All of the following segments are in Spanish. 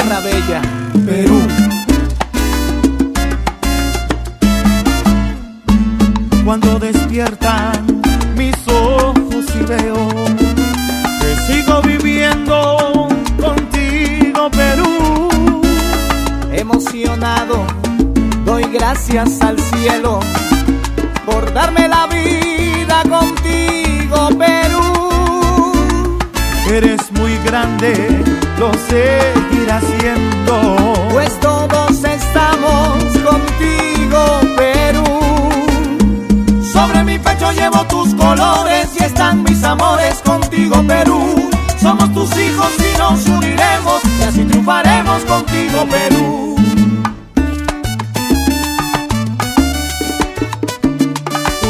Tierra bella, Perú. Cuando despiertan mis ojos y veo que sigo viviendo contigo, Perú. Emocionado, doy gracias al cielo por darme la vida contigo, Perú. Eres muy grande, lo seguirás siendo. Pues todos estamos contigo, Perú. Sobre mi pecho llevo tus colores y están mis amores contigo, Perú. Somos tus hijos y nos uniremos y así triunfaremos contigo, Perú.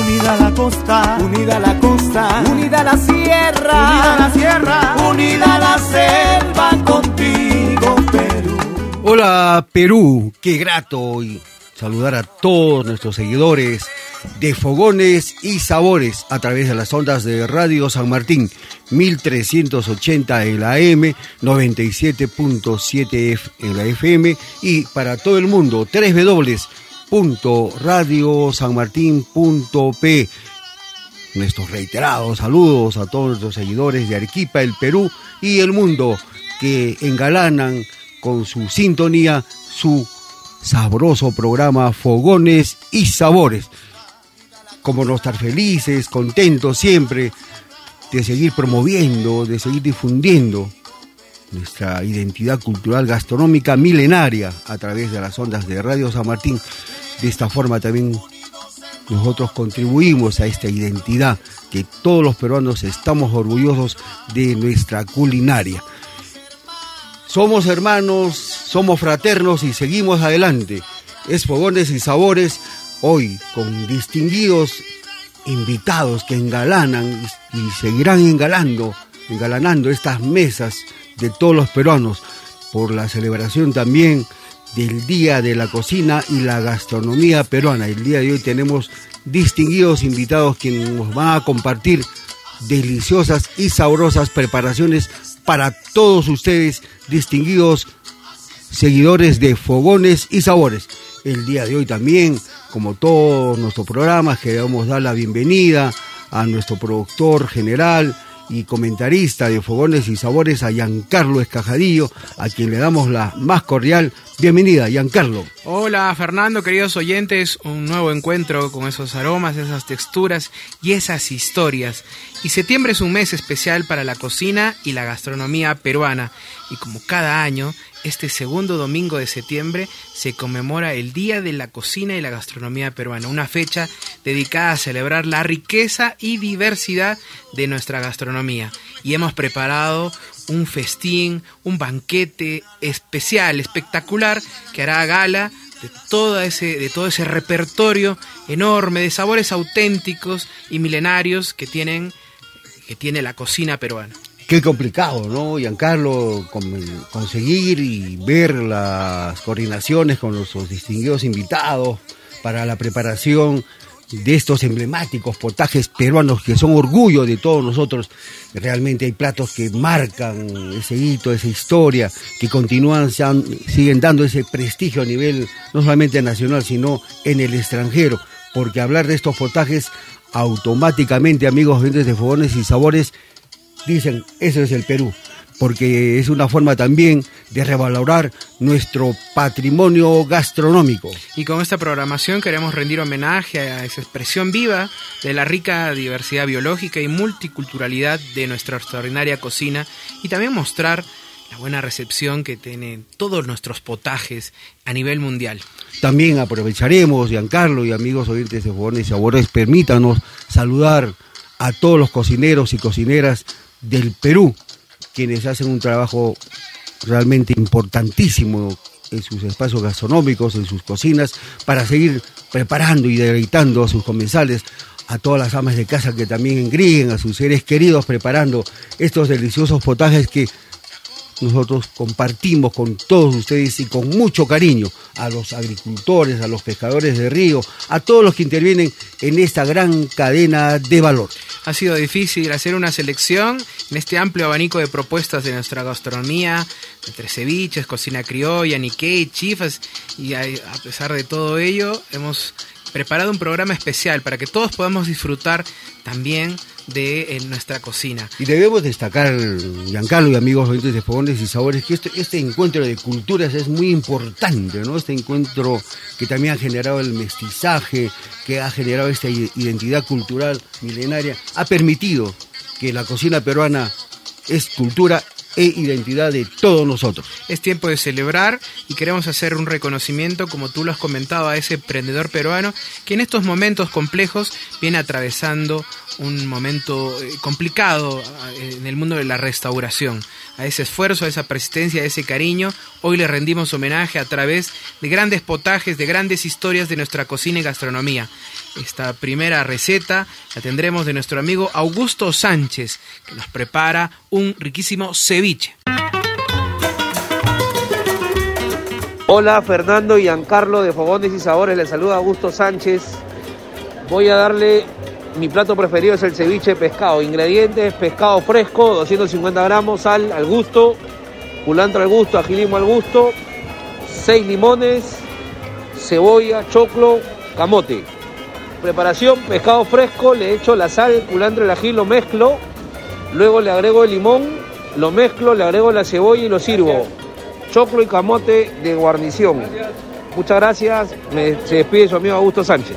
Unida la costa, unida la costa, unida la sierra, unida la sierra, unida la Hola Perú, qué grato hoy saludar a todos nuestros seguidores de Fogones y Sabores a través de las ondas de Radio San Martín 1380 en la AM, 97.7 en la FM y para todo el mundo 3 W radiosanmartin.p. Nuestros reiterados saludos a todos nuestros seguidores de Arequipa, el Perú y el mundo que engalanan con su sintonía su sabroso programa Fogones y Sabores. Como no estar felices, contentos siempre de seguir promoviendo, de seguir difundiendo nuestra identidad cultural gastronómica milenaria a través de las ondas de Radio San Martín de esta forma también nosotros contribuimos a esta identidad que todos los peruanos estamos orgullosos de nuestra culinaria. Somos hermanos, somos fraternos y seguimos adelante. Es Fogones y Sabores hoy con distinguidos invitados que engalanan y seguirán engalando, engalanando estas mesas de todos los peruanos por la celebración también del Día de la Cocina y la Gastronomía Peruana. El día de hoy tenemos distinguidos invitados quienes nos van a compartir deliciosas y sabrosas preparaciones para todos ustedes, distinguidos seguidores de Fogones y Sabores. El día de hoy también, como todos nuestros programas, queremos dar la bienvenida a nuestro productor general, y comentarista de Fogones y Sabores a Giancarlo Escajadillo, a quien le damos la más cordial bienvenida, Giancarlo. Hola Fernando, queridos oyentes, un nuevo encuentro con esos aromas, esas texturas y esas historias. Y septiembre es un mes especial para la cocina y la gastronomía peruana, y como cada año, este segundo domingo de septiembre se conmemora el Día de la Cocina y la Gastronomía Peruana, una fecha dedicada a celebrar la riqueza y diversidad de nuestra gastronomía. Y hemos preparado un festín, un banquete especial, espectacular, que hará gala de todo ese, de todo ese repertorio enorme de sabores auténticos y milenarios que tienen que tiene la cocina peruana. Qué complicado, ¿no, Giancarlo? conseguir y ver las coordinaciones con nuestros distinguidos invitados para la preparación de estos emblemáticos potajes peruanos que son orgullo de todos nosotros. Realmente hay platos que marcan ese hito, esa historia, que continúan, siguen dando ese prestigio a nivel no solamente nacional, sino en el extranjero. Porque hablar de estos potajes automáticamente, amigos oyentes de fogones y sabores, dicen, eso es el Perú, porque es una forma también de revalorar nuestro patrimonio gastronómico. Y con esta programación queremos rendir homenaje a esa expresión viva de la rica diversidad biológica y multiculturalidad de nuestra extraordinaria cocina y también mostrar la buena recepción que tienen todos nuestros potajes a nivel mundial. También aprovecharemos, Giancarlo y amigos oyentes de Fogones y Sabores, permítanos saludar a todos los cocineros y cocineras del Perú, quienes hacen un trabajo realmente importantísimo en sus espacios gastronómicos, en sus cocinas, para seguir preparando y deleitando a sus comensales, a todas las amas de casa que también engríen, a sus seres queridos preparando estos deliciosos potajes que nosotros compartimos con todos ustedes y con mucho cariño a los agricultores, a los pescadores de río, a todos los que intervienen en esta gran cadena de valor. Ha sido difícil hacer una selección en este amplio abanico de propuestas de nuestra gastronomía, entre ceviches, cocina criolla, nikkei, chifas, y a pesar de todo ello, hemos preparado un programa especial para que todos podamos disfrutar también de nuestra cocina. Y debemos destacar, Giancarlo y amigos oyentes de Fogones y Sabores, que este, este encuentro de culturas es muy importante, ¿no? Este encuentro que también ha generado el mestizaje, que ha generado esta identidad cultural milenaria, ha permitido que la cocina peruana es cultura e identidad de todos nosotros. Es tiempo de celebrar y queremos hacer un reconocimiento, como tú lo has comentado, a ese emprendedor peruano que en estos momentos complejos viene atravesando un momento eh, complicado eh, en el mundo de la restauración. A ese esfuerzo, a esa persistencia, a ese cariño, hoy le rendimos homenaje a través de grandes potajes, de grandes historias de nuestra cocina y gastronomía. Esta primera receta la tendremos de nuestro amigo Augusto Sánchez, que nos prepara un riquísimo ceviche. Hola Fernando y Giancarlo de Fogones y Sabores, les saluda Augusto Sánchez. Voy a darle mi plato preferido es el ceviche de pescado. Ingredientes, pescado fresco, 250 gramos, sal al gusto, culantro al gusto, agilismo al gusto, 6 limones, cebolla, choclo, camote. Preparación, pescado fresco, le echo la sal, el culantro, el ají, lo mezclo, luego le agrego el limón, lo mezclo, le agrego la cebolla y lo sirvo. Choclo y camote de guarnición. Muchas gracias, me, se despide su amigo Augusto Sánchez.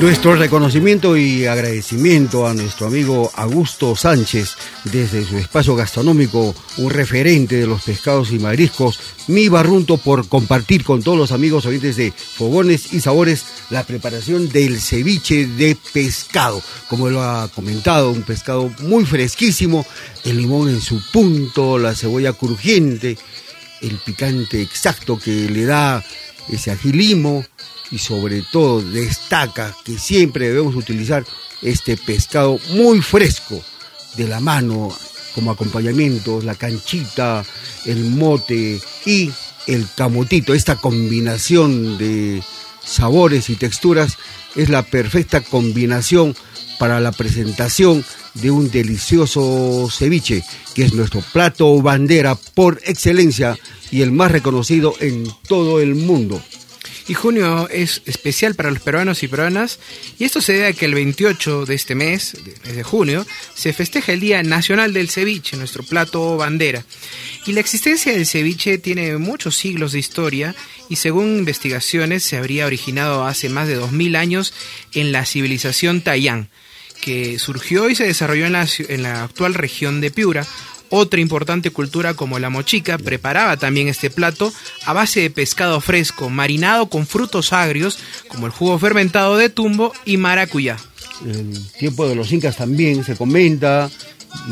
Nuestro reconocimiento y agradecimiento a nuestro amigo Augusto Sánchez desde su espacio gastronómico, un referente de los pescados y mariscos, mi barrunto por compartir con todos los amigos oyentes de Fogones y Sabores la preparación del ceviche de pescado. Como lo ha comentado, un pescado muy fresquísimo, el limón en su punto, la cebolla crujiente, el picante exacto que le da ese agilimo y sobre todo destaca que siempre debemos utilizar este pescado muy fresco de la mano como acompañamiento, la canchita, el mote y el camotito. Esta combinación de sabores y texturas es la perfecta combinación para la presentación de un delicioso ceviche, que es nuestro plato bandera por excelencia y el más reconocido en todo el mundo. Y junio es especial para los peruanos y peruanas, y esto se debe a que el 28 de este mes, de junio, se festeja el Día Nacional del Ceviche, nuestro plato bandera. Y la existencia del ceviche tiene muchos siglos de historia y según investigaciones se habría originado hace más de 2000 años en la civilización Tayán, que surgió y se desarrolló en la, en la actual región de Piura, otra importante cultura como la mochica preparaba también este plato a base de pescado fresco, marinado con frutos agrios como el jugo fermentado de tumbo y maracuyá. El tiempo de los incas también se comenta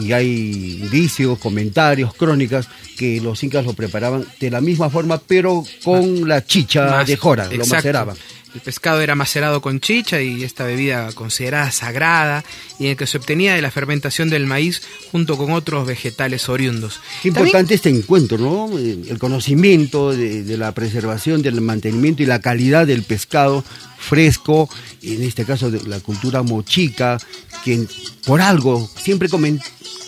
y hay indicios, comentarios, crónicas que los incas lo preparaban de la misma forma pero con la chicha de jora, lo maceraban. El pescado era macerado con chicha y esta bebida considerada sagrada y en el que se obtenía de la fermentación del maíz junto con otros vegetales oriundos. Qué importante este encuentro, ¿no? El conocimiento de, la preservación, del mantenimiento y la calidad del pescado fresco, en este caso de la cultura mochica, que por algo siempre,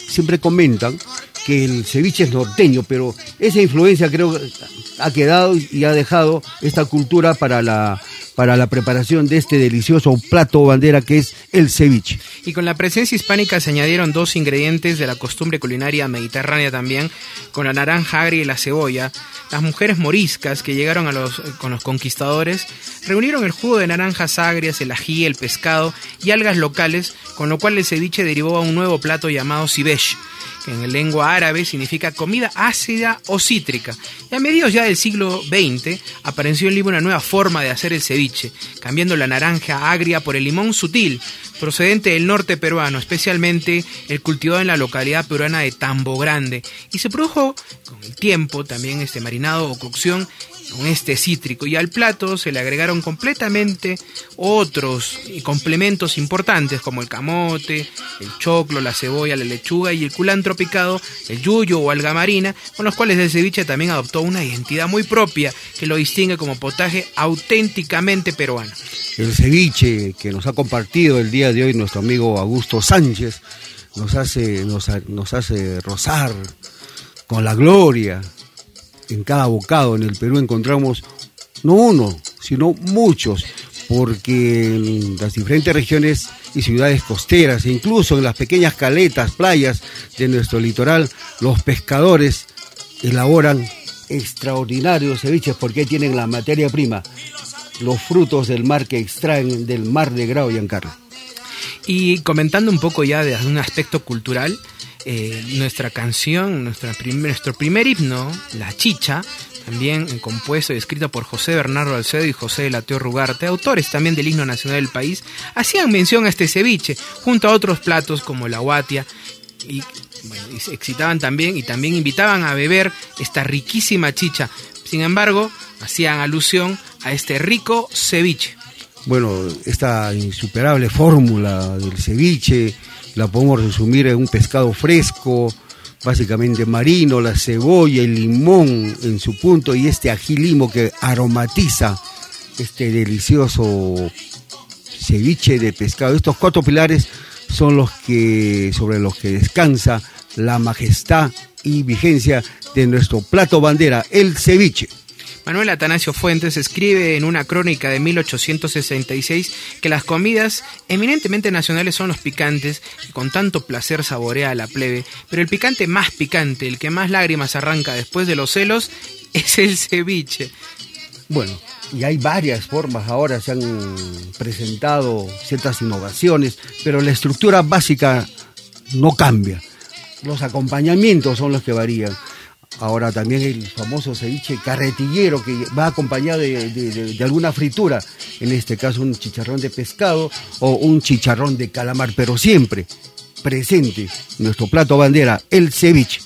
siempre comentan que el ceviche es norteño, pero esa influencia creo que ha quedado y ha dejado esta cultura para la para la preparación de este delicioso plato bandera que es el ceviche. Y con la presencia hispánica se añadieron dos ingredientes de la costumbre culinaria mediterránea también, con la naranja agria y la cebolla. Las mujeres moriscas que llegaron a los, con los conquistadores reunieron el jugo de naranjas agrias, el ají, el pescado y algas locales, con lo cual el ceviche derivó a un nuevo plato llamado cibeche que en lengua árabe significa comida ácida o cítrica. Y a mediados ya del siglo XX apareció en Lima una nueva forma de hacer el ceviche, cambiando la naranja agria por el limón sutil, procedente del norte peruano, especialmente el cultivado en la localidad peruana de Tambo Grande, y se produjo con el tiempo también este marinado o cocción con este cítrico y al plato se le agregaron completamente otros complementos importantes como el camote, el choclo, la cebolla, la lechuga y el culantro picado, el yuyo o alga marina, con los cuales el ceviche también adoptó una identidad muy propia que lo distingue como potaje auténticamente peruano. El ceviche que nos ha compartido el día de hoy nuestro amigo Augusto Sánchez nos hace, nos hace rozar con la gloria en cada bocado en el Perú encontramos no uno, sino muchos, porque en las diferentes regiones y ciudades costeras, e incluso en las pequeñas caletas, playas de nuestro litoral, los pescadores elaboran extraordinarios ceviches porque tienen la materia prima, los frutos del mar que extraen del mar de Grau y Ancarlo. Y comentando un poco ya de un aspecto cultural, eh, nuestra canción, nuestro primer himno, La Chicha, también compuesto y escrito por José Bernardo Alcedo y José Lateo Rugarte, autores también del himno nacional del país, hacían mención a este ceviche, junto a otros platos como la guatia, y, se excitaban también y también invitaban a beber esta riquísima chicha. Sin embargo, hacían alusión a este rico ceviche. Bueno, esta insuperable fórmula del ceviche, la podemos resumir en un pescado fresco, básicamente marino, la cebolla, el limón en su punto y este agilimo que aromatiza este delicioso ceviche de pescado. Estos cuatro pilares son los que sobre los que descansa la majestad y vigencia de nuestro plato bandera, el ceviche. Manuel Atanasio Fuentes escribe en una crónica de 1866 que las comidas eminentemente nacionales son los picantes, con tanto placer saborea la plebe, pero el picante más picante, el que más lágrimas arranca después de los celos, es el ceviche. Bueno, y hay varias formas ahora, se han presentado ciertas innovaciones, pero la estructura básica no cambia. Los acompañamientos son los que varían. Ahora también el famoso ceviche carretillero que va acompañado de, alguna fritura, en este caso un chicharrón de pescado o un chicharrón de calamar, pero siempre presente nuestro plato bandera, el ceviche.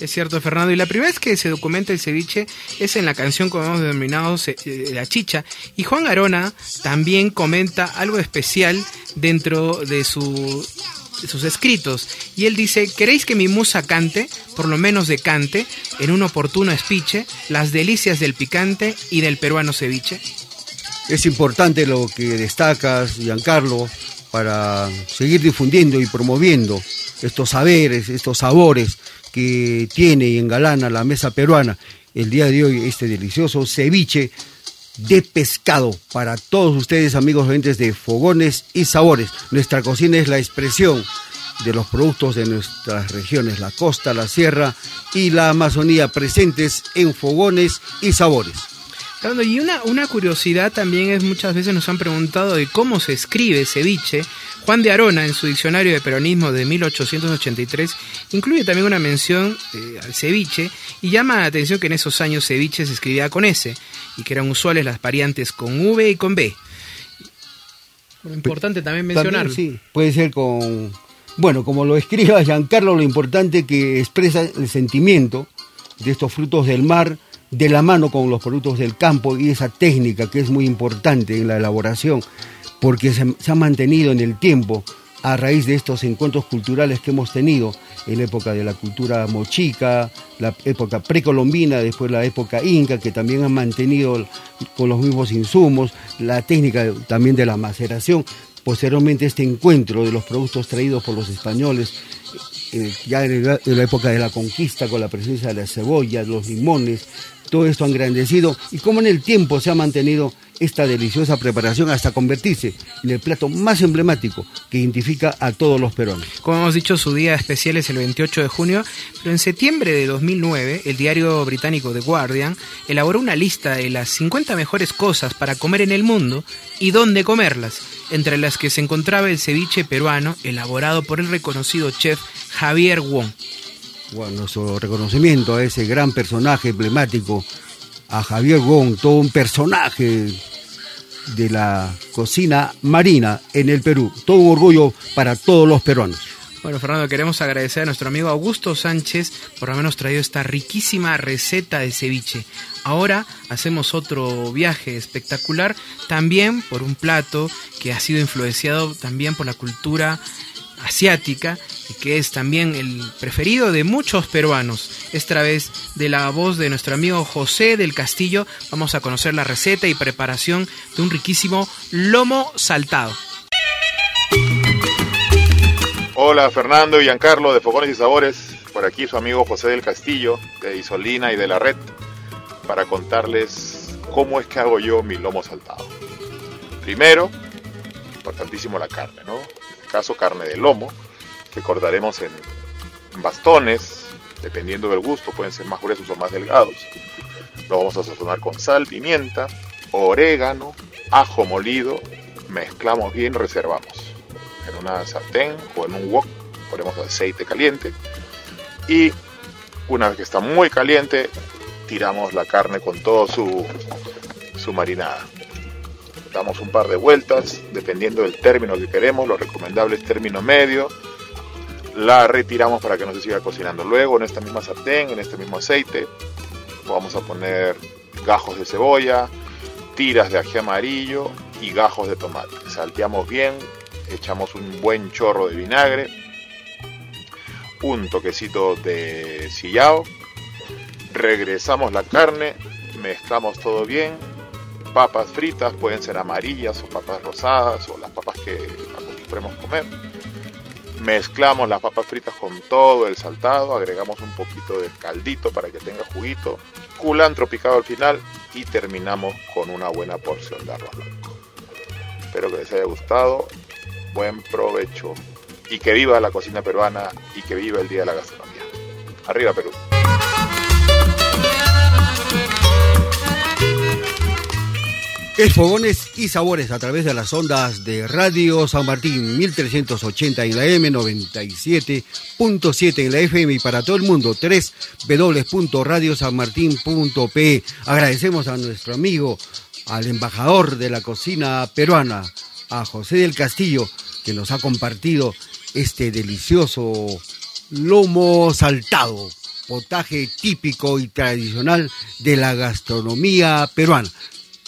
Es cierto, Fernando. Y la primera vez que se documenta el ceviche es en la canción como hemos denominado eh, La Chicha. Y Juan Arona también comenta algo especial dentro de su sus escritos. Y él dice, ¿queréis que mi musa cante, por lo menos de cante, en un oportuno espiche, las delicias del picante y del peruano ceviche? Es importante lo que destacas, Giancarlo, para seguir difundiendo y promoviendo estos saberes, estos sabores que tiene y engalana la mesa peruana. El día de hoy este delicioso ceviche de pescado para todos ustedes, amigos oyentes de Fogones y Sabores. Nuestra cocina es la expresión de los productos de nuestras regiones, la costa, la sierra y la Amazonía, presentes en Fogones y Sabores. Y una, una curiosidad también es muchas veces nos han preguntado de cómo se escribe ceviche. Juan de Arona, en su diccionario de peronismo de 1883, incluye también una mención eh, al ceviche y llama la atención que en esos años ceviche se escribía con S y que eran usuales las variantes con V y con B. importante también mencionarlo. sí, puede ser con. Bueno, como lo escriba Giancarlo, lo importante que expresa el sentimiento de estos frutos del mar de la mano con los productos del campo y esa técnica que es muy importante en la elaboración, porque se, ha mantenido en el tiempo a raíz de estos encuentros culturales que hemos tenido en la época de la cultura mochica, la época precolombina, después la época inca, que también han mantenido con los mismos insumos, la técnica también de la maceración, posteriormente este encuentro de los productos traídos por los españoles, eh, ya en la época de la conquista, con la presencia de las cebollas, los limones, todo esto ha engrandecido y cómo en el tiempo se ha mantenido esta deliciosa preparación hasta convertirse en el plato más emblemático que identifica a todos los peruanos. Como hemos dicho, su día especial es el 28 de junio, pero en septiembre de 2009, el diario británico The Guardian elaboró una lista de las 50 mejores cosas para comer en el mundo y dónde comerlas, entre las que se encontraba el ceviche peruano elaborado por el reconocido chef Javier Wong. Bueno, nuestro reconocimiento a ese gran personaje emblemático, a Javier Gong, todo un personaje de la cocina marina en el Perú. Todo un orgullo para todos los peruanos. Bueno, Fernando, queremos agradecer a nuestro amigo Augusto Sánchez por habernos traído esta riquísima receta de ceviche. Ahora hacemos otro viaje espectacular, también por un plato que ha sido influenciado también por la cultura asiática y que es también el preferido de muchos peruanos. Esta vez de la voz de nuestro amigo José del Castillo vamos a conocer la receta y preparación de un riquísimo lomo saltado. Hola Fernando y Giancarlo de Fogones y Sabores, por aquí su amigo José del Castillo de Isolina y de la Red para contarles cómo es que hago yo mi lomo saltado. Primero, importantísimo la carne, ¿no? Caso carne de lomo, que cortaremos en bastones, dependiendo del gusto, pueden ser más gruesos o más delgados. Lo vamos a sazonar con sal, pimienta, orégano, ajo molido, mezclamos bien, reservamos en una sartén o en un wok, ponemos aceite caliente y una vez que está muy caliente tiramos la carne con todo su, su marinada. Damos un par de vueltas dependiendo del término que queremos, lo recomendable es término medio. La retiramos para que no se siga cocinando. Luego en esta misma sartén, en este mismo aceite, vamos a poner gajos de cebolla, tiras de ají amarillo y gajos de tomate. Salteamos bien, echamos un buen chorro de vinagre, un toquecito de sillao, regresamos la carne, mezclamos todo bien, papas fritas, pueden ser amarillas o papas rosadas o las papas que acostumbremos comer. Mezclamos las papas fritas con todo el saltado, agregamos un poquito de caldito para que tenga juguito, culantro picado al final y terminamos con una buena porción de arroz blanco. Espero que les haya gustado buen provecho y que viva la cocina peruana y que viva el Día de la Gastronomía. Arriba Perú. Es Fogones y Sabores a través de las ondas de Radio San Martín 1380 en la M, 97.7 en la FM y para todo el mundo www.radiosanmartin.pe. Agradecemos a nuestro amigo, al embajador de la cocina peruana, a José del Castillo, que nos ha compartido este delicioso lomo saltado, potaje típico y tradicional de la gastronomía peruana,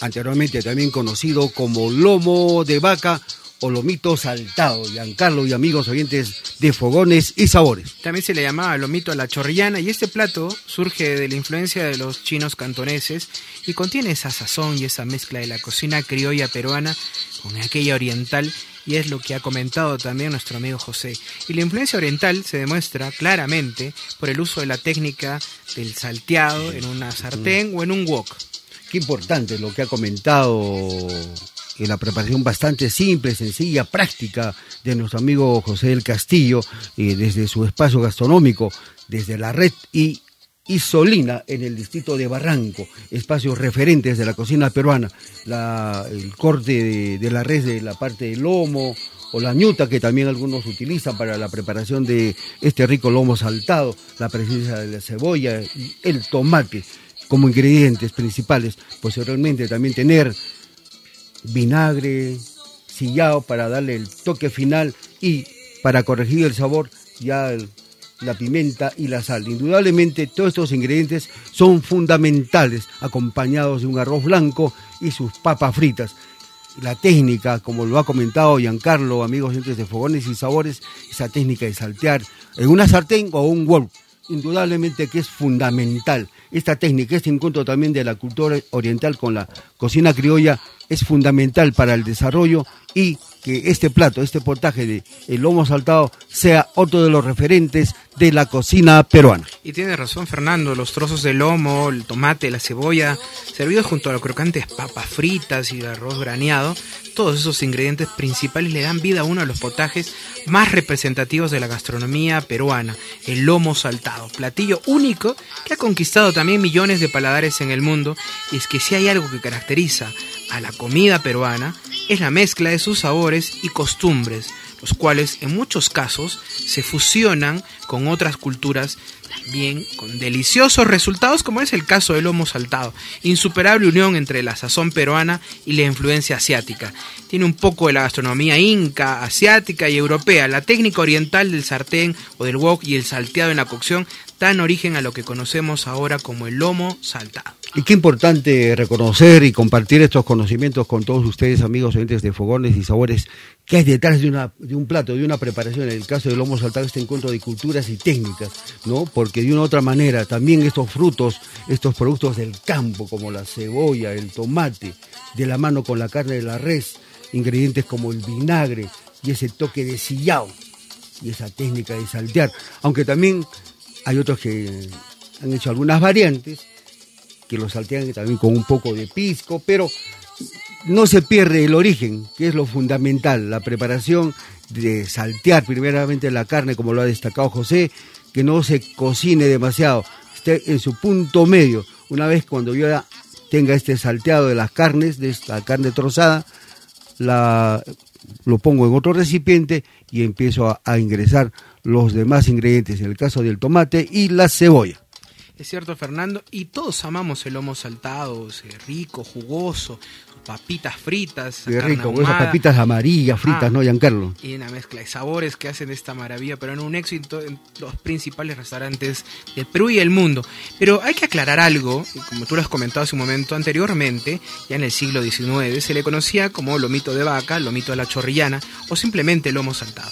anteriormente también conocido como lomo de vaca o lomito saltado, Giancarlo y amigos oyentes de Fogones y Sabores. También se le llamaba lomito a la chorrillana y este plato surge de la influencia de los chinos cantoneses y contiene esa sazón y esa mezcla de la cocina criolla peruana con aquella oriental y es lo que ha comentado también nuestro amigo José. Y la influencia oriental se demuestra claramente por el uso de la técnica del salteado en una sartén o en un wok. Qué importante lo que ha comentado en la preparación bastante simple, sencilla, práctica de nuestro amigo José del Castillo, eh, desde su espacio gastronómico, desde la red y Isolina en el distrito de Barranco, espacios referentes de la cocina peruana, el corte de, la red de la parte del lomo o la ñuta que también algunos utilizan para la preparación de este rico lomo saltado, la presencia de la cebolla y el tomate como ingredientes principales, posteriormente también tener vinagre, sillao para darle el toque final y para corregir el sabor ya la pimienta y la sal. Indudablemente todos estos ingredientes son fundamentales, acompañados de un arroz blanco y sus papas fritas. La técnica, como lo ha comentado Giancarlo, amigos de Fogones y Sabores, esa técnica de saltear en una sartén o un wok, indudablemente que es fundamental. Esta técnica, este encuentro también de la cultura oriental con la cocina criolla. Es fundamental para el desarrollo y que este plato, este portaje de el lomo saltado sea otro de los referentes de la cocina peruana. Y tiene razón Fernando, los trozos de lomo, el tomate, la cebolla, servidos junto a los crocantes papas fritas y el arroz graneado, todos esos ingredientes principales le dan vida a uno de los potajes más representativos de la gastronomía peruana, el lomo saltado, platillo único que ha conquistado también millones de paladares en el mundo, y es que si hay algo que caracteriza a la comida peruana, es la mezcla de sus sabores y costumbres, los cuales en muchos casos se fusionan con otras culturas también con deliciosos resultados como es el caso del lomo saltado, insuperable unión entre la sazón peruana y la influencia asiática. Tiene un poco de la gastronomía inca, asiática y europea, la técnica oriental del sartén o del wok y el salteado en la cocción dan origen a lo que conocemos ahora como el lomo saltado. Y qué importante reconocer y compartir estos conocimientos con todos ustedes, amigos oyentes de Fogones y Sabores, que hay detrás de, una, de un plato, de una preparación. En el caso del lomo saltado, este encuentro de culturas y técnicas, ¿no? Porque de una u otra manera, también estos frutos, estos productos del campo, como la cebolla, el tomate, de la mano con la carne de la res, ingredientes como el vinagre y ese toque de sillao y esa técnica de saltear, aunque también hay otros que han hecho algunas variantes, que lo saltean también con un poco de pisco, pero no se pierde el origen, que es lo fundamental, la preparación de saltear primeramente la carne, como lo ha destacado José, que no se cocine demasiado, esté en su punto medio. Una vez cuando yo tenga este salteado de las carnes, de esta carne trozada, la, lo pongo en otro recipiente y empiezo a ingresar los demás ingredientes, en el caso del tomate y la cebolla. Es cierto, Fernando, y todos amamos el lomo saltado, rico, jugoso, papitas fritas. Qué rico, con esas papitas amarillas fritas, ah, ¿no, Giancarlo? Y una mezcla de sabores que hacen esta maravilla, pero en un éxito en los principales restaurantes del Perú y el mundo. Pero hay que aclarar algo, como tú lo has comentado hace un momento anteriormente, ya en el siglo XIX se le conocía como lomito de vaca, lomito de la chorrillana o simplemente lomo saltado.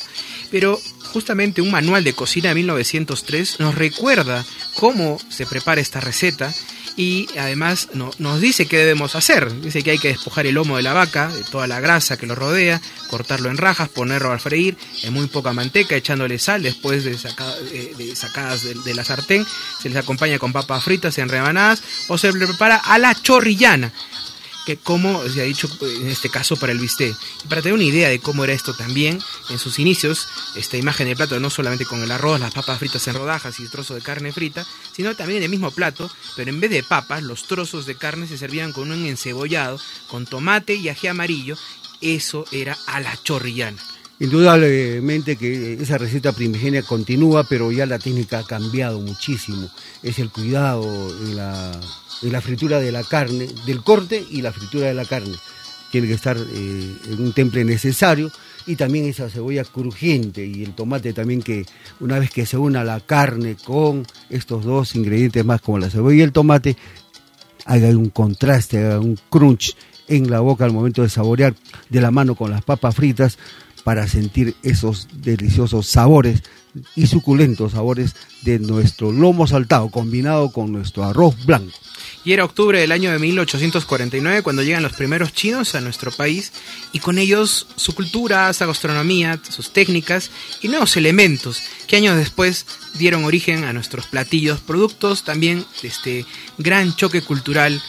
Pero justamente un manual de cocina de 1903 nos recuerda cómo se prepara esta receta y además nos dice qué debemos hacer. Dice que hay que despojar el lomo de la vaca, de toda la grasa que lo rodea, cortarlo en rajas, ponerlo a freír en muy poca manteca, echándole sal después de, sacadas de, de, la sartén. Se les acompaña con papas fritas en rebanadas o se prepara a la chorrillana que como se ha dicho en este caso para el bistec. Y para tener una idea de cómo era esto también, en sus inicios, esta imagen del plato no solamente con el arroz, las papas fritas en rodajas y trozo de carne frita, sino también en el mismo plato, pero en vez de papas, los trozos de carne se servían con un encebollado, con tomate y ají amarillo. Eso era a la chorrillana. Indudablemente que esa receta primigenia continúa, pero ya la técnica ha cambiado muchísimo. Es el cuidado en la la fritura de la carne, del corte y la fritura de la carne. Tiene que estar eh, en un temple necesario y también esa cebolla crujiente y el tomate también que una vez que se una la carne con estos dos ingredientes más como la cebolla y el tomate, haga un contraste, haga un crunch en la boca al momento de saborear de la mano con las papas fritas para sentir esos deliciosos sabores y suculentos sabores de nuestro lomo saltado combinado con nuestro arroz blanco. Y era octubre del año de 1849 cuando llegan los primeros chinos a nuestro país y con ellos su cultura, su gastronomía, sus técnicas y nuevos elementos que años después dieron origen a nuestros platillos, productos también de este gran choque cultural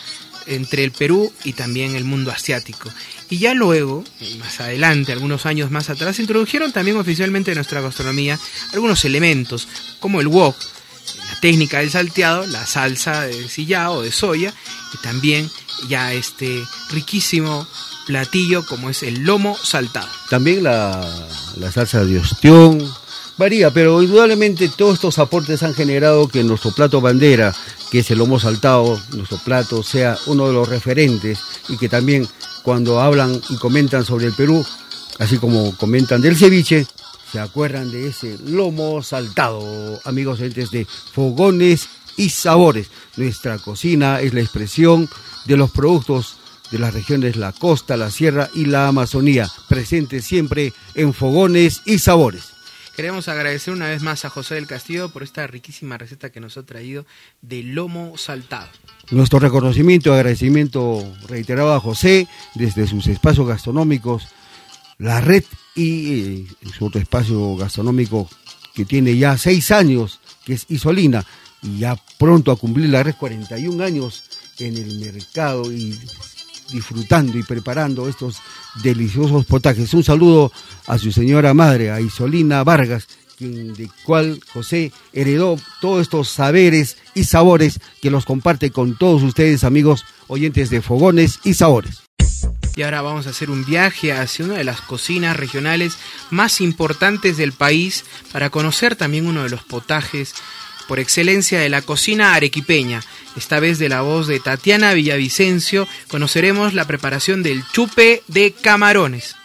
entre el Perú y también el mundo asiático. Y ya luego, más adelante, algunos años más atrás, introdujeron también oficialmente en nuestra gastronomía algunos elementos, como el wok, la técnica del salteado, la salsa de sillao o de soya, y también ya este riquísimo platillo como es el lomo saltado. También la, la salsa de ostión, varía, pero indudablemente todos estos aportes han generado que nuestro plato bandera, que es el lomo saltado, nuestro plato sea uno de los referentes y que también cuando hablan y comentan sobre el Perú, así como comentan del ceviche, se acuerdan de ese lomo saltado, amigos entes de fogones y sabores. Nuestra cocina es la expresión de los productos de las regiones la costa, la sierra y la Amazonía, presentes siempre en fogones y sabores. Queremos agradecer una vez más a José del Castillo por esta riquísima receta que nos ha traído de lomo saltado. Nuestro reconocimiento y agradecimiento reiterado a José desde sus espacios gastronómicos, la red y eh, su otro espacio gastronómico que tiene ya seis años, que es Isolina, y ya pronto a cumplir la red 41 años en el mercado y disfrutando y preparando estos deliciosos potajes. Un saludo a su señora madre, a Isolina Vargas, quien, de cual José heredó todos estos saberes y sabores que los comparte con todos ustedes, amigos oyentes de Fogones y Sabores. Y ahora vamos a hacer un viaje hacia una de las cocinas regionales más importantes del país para conocer también uno de los potajes por excelencia de la cocina arequipeña. Esta vez de la voz de Tatiana Villavicencio conoceremos la preparación del chupe de camarones.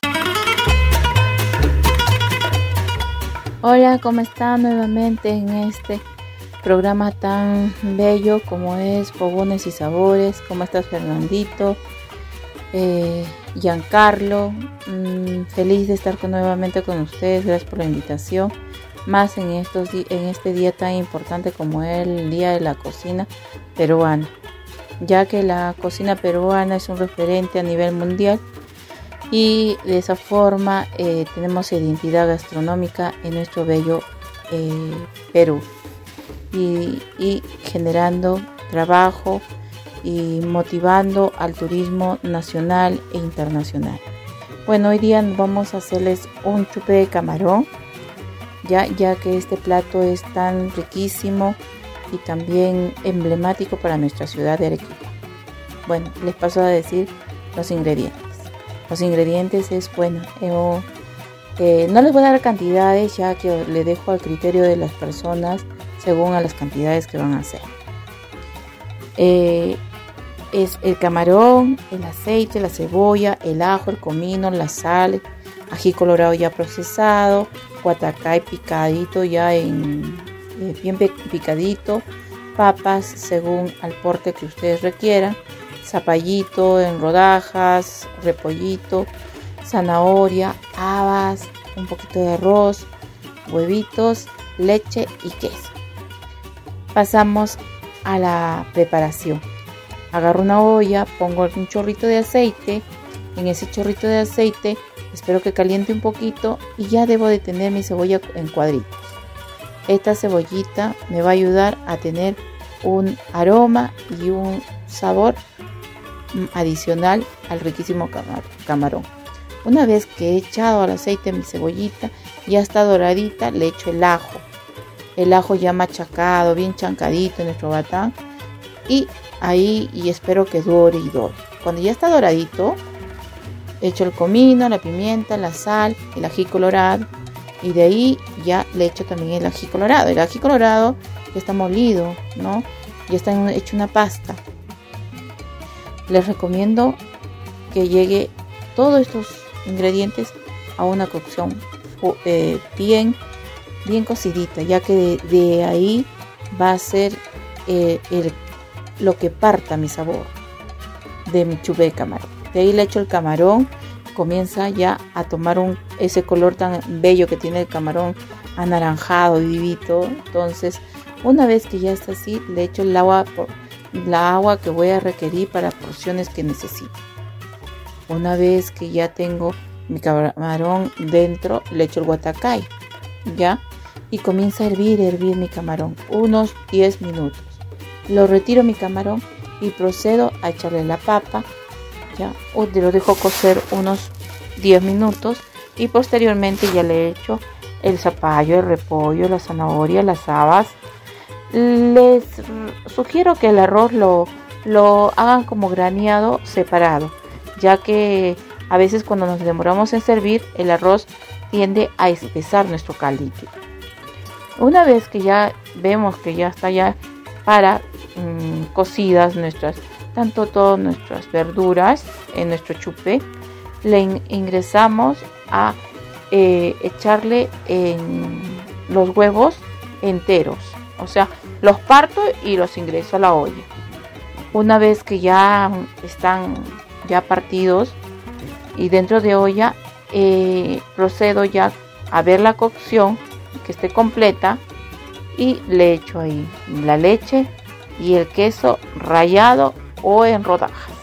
Hola, ¿cómo están nuevamente en este programa tan bello como es Fogones y Sabores? ¿Cómo estás Fernandito? Eh, Giancarlo, mm, feliz de estar nuevamente con ustedes, gracias por la invitación más en, estos, en este día tan importante como el Día de la Cocina Peruana, ya que la cocina peruana es un referente a nivel mundial y de esa forma eh, tenemos identidad gastronómica en nuestro bello eh, Perú. Y, y generando trabajo y motivando al turismo nacional e internacional. Bueno, hoy día vamos a hacerles un chupe de camarón ya, ya que este plato es tan riquísimo y también emblemático para nuestra ciudad de Arequipa. Bueno, les paso a decir los ingredientes. Los ingredientes es bueno. Eh, no les voy a dar cantidades ya que le dejo al criterio de las personas según a las cantidades que van a hacer. Eh, es el camarón, el aceite, la cebolla, el ajo, el comino, la sal, ají colorado ya procesado, guatacay picadito ya en eh, bien picadito, papas según al porte que ustedes requieran, zapallito en rodajas, repollito, zanahoria, habas, un poquito de arroz, huevitos, leche y queso. Pasamos a la preparación. Agarro una olla, pongo un chorrito de aceite, en ese chorrito de aceite Espero que caliente un poquito y ya debo de tener mi cebolla en cuadritos. Esta cebollita me va a ayudar a tener un aroma y un sabor adicional al riquísimo camarón. Una vez que he echado al aceite mi cebollita, ya está doradita, le echo el ajo. El ajo ya machacado, bien chancadito en nuestro batán. Y ahí y espero que dore y dore. Cuando ya está doradito, echo el comino, la pimienta, la sal, el ají colorado y de ahí ya le echo también el ají colorado. El ají colorado ya está molido, ¿no? Ya está hecho una pasta. Les recomiendo que llegue todos estos ingredientes a una cocción eh, bien, bien cocidita, ya que de, ahí va a ser eh, lo que parta mi sabor de mi chupe de camarón. De ahí le echo el camarón, comienza ya a tomar un, ese color tan bello que tiene el camarón anaranjado vivito. Entonces, una vez que ya está así, le echo el agua, la agua que voy a requerir para porciones que necesito. Una vez que ya tengo mi camarón dentro, le echo el guatacay, ¿ya? Y comienza a hervir, hervir mi camarón, unos 10 minutos. Lo retiro mi camarón y procedo a echarle la papa, ya lo dejo cocer unos 10 minutos y posteriormente ya le he hecho el zapallo, el repollo, la zanahoria, las habas. Les sugiero que el arroz lo, lo hagan como graneado separado, ya que a veces cuando nos demoramos en servir el arroz tiende a espesar nuestro caldito. Una vez que ya vemos que ya está ya para mm, cocidas nuestras tanto todas nuestras verduras en nuestro chupe, le ingresamos a eh, echarle en los huevos enteros. O sea, los parto y los ingreso a la olla. Una vez que ya están ya partidos y dentro de olla, eh, procedo ya a ver la cocción que esté completa y le echo ahí la leche y el queso rallado o en rodajas.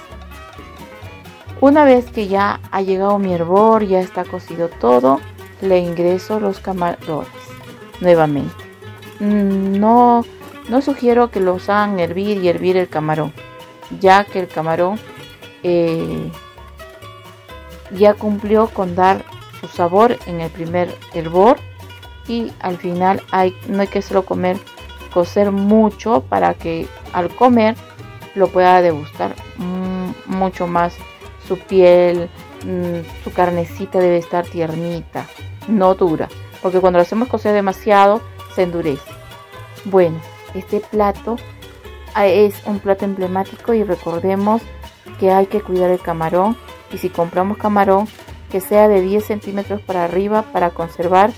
Una vez que ya ha llegado mi hervor, ya está cocido todo, le ingreso los camarones nuevamente. Mm, no, no sugiero que los hagan hervir y hervir el camarón, ya que el camarón eh, ya cumplió con dar su sabor en el primer hervor y al final hay, no hay que solo comer, cocer mucho para que al comer lo pueda degustar mm, mucho más su piel, mm, su carnecita debe estar tiernita, no dura, porque cuando lo hacemos cocer demasiado se endurece. Bueno, este plato ah, es un plato emblemático y recordemos que hay que cuidar el camarón y si compramos camarón que sea de 10 centímetros para arriba para conservar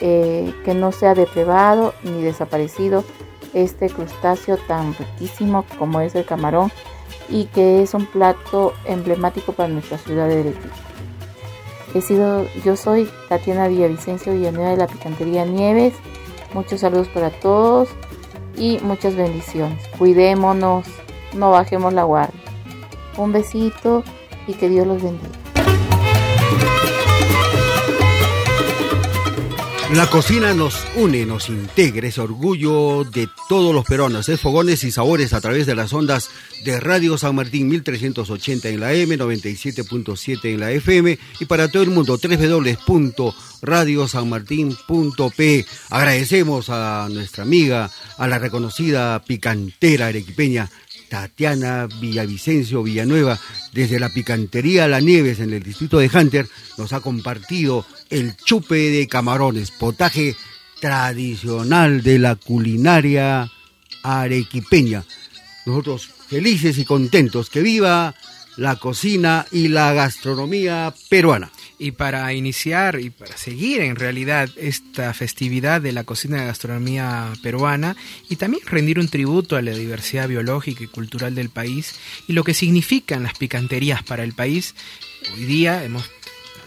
eh, que no sea depredado ni desaparecido este crustáceo tan riquísimo como es el camarón y que es un plato emblemático para nuestra ciudad de Arequipa. He sido, yo soy Tatiana Villavicencio Villanueva de la Picantería Nieves. Muchos saludos para todos y muchas bendiciones. Cuidémonos, no bajemos la guardia. Un besito y que Dios los bendiga. La cocina nos une, nos integra, es orgullo de todos los peruanos, es fogones y sabores a través de las ondas de Radio San Martín 1380 en la M, 97.7 en la FM y para todo el mundo www.radiosanmartin.p. Agradecemos a nuestra amiga, a la reconocida picantera arequipeña Tatiana Villavicencio Villanueva, desde la picantería La Nieves en el distrito de Hunter, nos ha compartido el chupe de camarones, potaje tradicional de la culinaria arequipeña. Nosotros felices y contentos. Que viva la cocina y la gastronomía peruana. Y para iniciar y para seguir en realidad esta festividad de la cocina y gastronomía peruana y también rendir un tributo a la diversidad biológica y cultural del país y lo que significan las picanterías para el país, hoy día hemos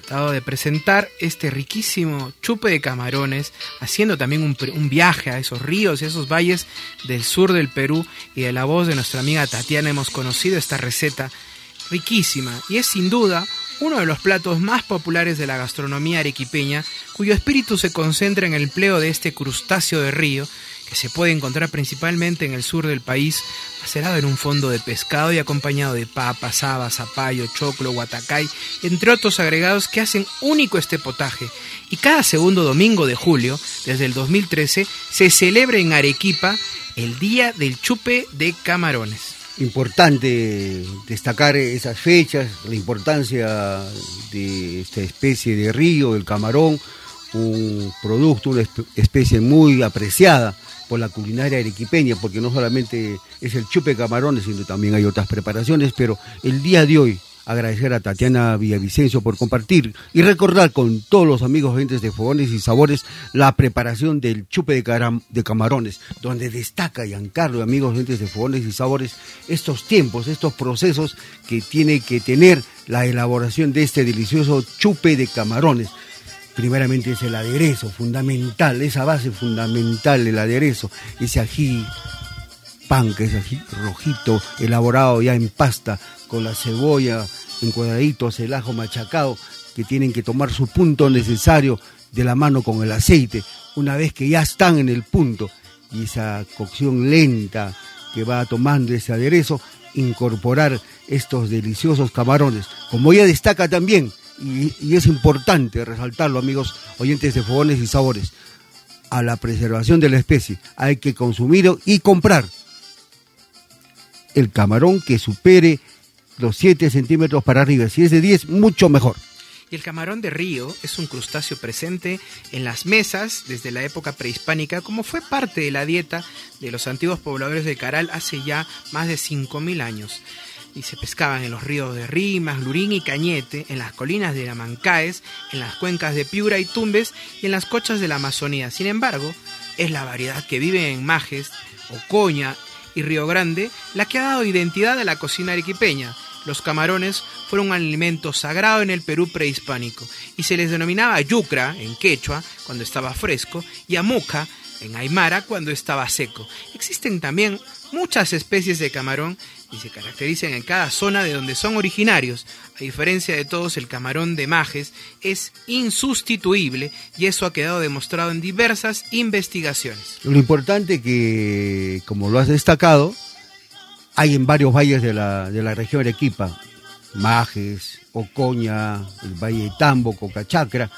tratado de presentar este riquísimo chupe de camarones, haciendo también un, un, viaje a esos ríos y esos valles del sur del Perú y de la voz de nuestra amiga Tatiana hemos conocido esta receta riquísima y es sin duda uno de los platos más populares de la gastronomía arequipeña, cuyo espíritu se concentra en el empleo de este crustáceo de río, que se puede encontrar principalmente en el sur del país, macerado en un fondo de pescado y acompañado de papa, saba, zapallo, choclo, guatacay, entre otros agregados que hacen único este potaje. Y cada segundo domingo de julio, desde el 2013, se celebra en Arequipa el Día del Chupe de Camarones importante destacar esas fechas, la importancia de esta especie de río, el camarón, un producto, una especie muy apreciada por la culinaria arequipeña, porque no solamente es el chupe de camarones, sino también hay otras preparaciones, pero el día de hoy agradecer a Tatiana Villavicencio por compartir y recordar con todos los amigos gentes de Fogones y Sabores la preparación del chupe de, camarones, donde destaca Giancarlo, amigos gentes de Fogones y Sabores, estos tiempos, estos procesos que tiene que tener la elaboración de este delicioso chupe de camarones. Primeramente es el aderezo, fundamental, esa base fundamental del aderezo, ese ají pan, que es ají rojito, elaborado ya en pasta, con la cebolla en cuadraditos, el ajo machacado, que tienen que tomar su punto necesario de la mano con el aceite, una vez que ya están en el punto, y esa cocción lenta que va tomando ese aderezo, incorporar estos deliciosos camarones. Como ella destaca también, y, y es importante resaltarlo, amigos oyentes de fogones y sabores, a la preservación de la especie hay que consumir y comprar el camarón que supere los 7 centímetros para arriba. Si es de 10, mucho mejor. Y el camarón de río es un crustáceo presente en las mesas desde la época prehispánica, como fue parte de la dieta de los antiguos pobladores de Caral hace ya más de 5.000 años. Y se pescaban en los ríos de Rimas, Lurín y Cañete, en las colinas de Amancaes, en las cuencas de Piura y Tumbes y en las cochas de la Amazonía. Sin embargo, es la variedad que vive en Majes, Ocoña y Río Grande la que ha dado identidad a la cocina arequipeña los camarones fueron un alimento sagrado en el Perú prehispánico y se les denominaba yucra en quechua cuando estaba fresco y amuca en aymara cuando estaba seco. Existen también muchas especies de camarón y se caracterizan en cada zona de donde son originarios. A diferencia de todos, el camarón de Majes es insustituible y eso ha quedado demostrado en diversas investigaciones. Lo importante que, como lo has destacado, hay en varios valles de la, de la región Arequipa, Majes, Ocoña, el Valle de Tambo, Cocachacra,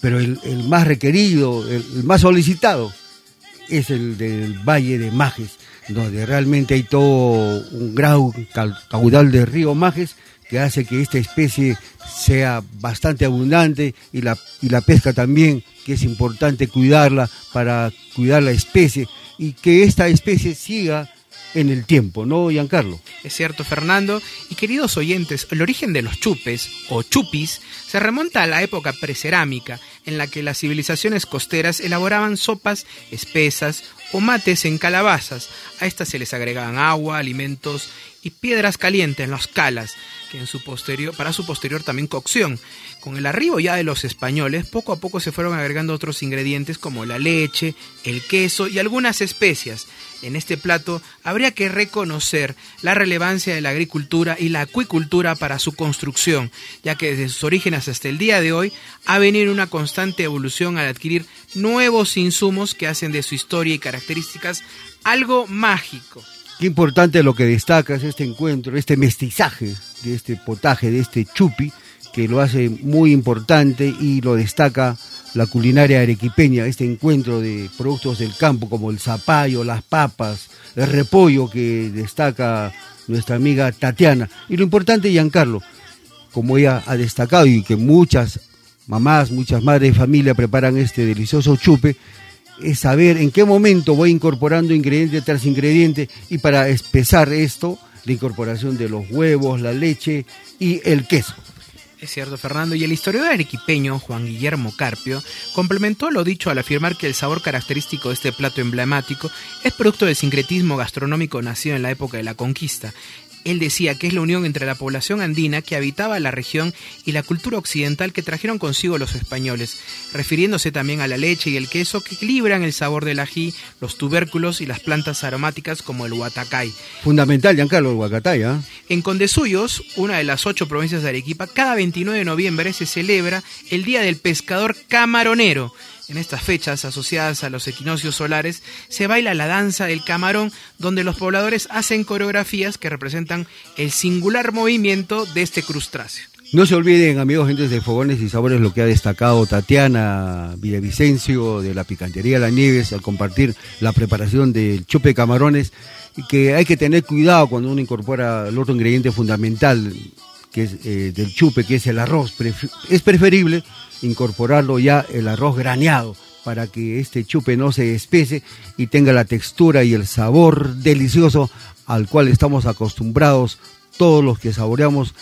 pero el, más requerido, el, más solicitado es el del Valle de Majes. Donde realmente hay todo un gran caudal de río Majes que hace que esta especie sea bastante abundante y la, y la pesca también, que es importante cuidarla para cuidar la especie y que esta especie siga en el tiempo, ¿no, Giancarlo? Es cierto, Fernando. Y queridos oyentes, el origen de los chupes o chupis se remonta a la época precerámica, en la que las civilizaciones costeras elaboraban sopas espesas o mates en calabazas. A estas se les agregaban agua, alimentos y piedras calientes en las calas, que en su posterior, para su posterior también cocción. Con el arribo ya de los españoles, poco a poco se fueron agregando otros ingredientes como la leche, el queso y algunas especias. En este plato habría que reconocer la relevancia de la agricultura y la acuicultura para su construcción, ya que desde sus orígenes hasta el día de hoy ha venido una constante evolución al adquirir nuevos insumos que hacen de su historia y características algo mágico. Qué importante lo que destaca es este encuentro, este mestizaje de este potaje, de este chupi, que lo hace muy importante y lo destaca la culinaria arequipeña, este encuentro de productos del campo como el zapallo, las papas, el repollo que destaca nuestra amiga Tatiana. Y lo importante, Giancarlo, como ella ha destacado y que muchas mamás, muchas madres de familia preparan este delicioso chupe, es saber en qué momento voy incorporando ingrediente tras ingrediente y para espesar esto, la incorporación de los huevos, la leche y el queso. Es cierto, Fernando, y el historiador arequipeño Juan Guillermo Carpio complementó lo dicho al afirmar que el sabor característico de este plato emblemático es producto del sincretismo gastronómico nacido en la época de la conquista, él decía que es la unión entre la población andina que habitaba la región y la cultura occidental que trajeron consigo los españoles, refiriéndose también a la leche y el queso que equilibran el sabor del ají, los tubérculos y las plantas aromáticas como el huatacay. Fundamental, Giancarlo, el huacatay, ¿ah? En Condesuyos, una de las ocho provincias de Arequipa, cada 29 de noviembre se celebra el Día del Pescador Camaronero, en estas fechas asociadas a los equinoccios solares se baila la danza del camarón, donde los pobladores hacen coreografías que representan el singular movimiento de este crustáceo. No se olviden, amigos, gentes de Fogones y Sabores, lo que ha destacado Tatiana Villavicencio de la Picantería La Nieves al compartir la preparación del chupe de camarones, que hay que tener cuidado cuando uno incorpora el otro ingrediente fundamental que es eh, del chupe, que es el arroz. es preferible incorporarlo ya el arroz graneado para que este chupe no se espese y tenga la textura y el sabor delicioso al cual estamos acostumbrados todos los que saboreamos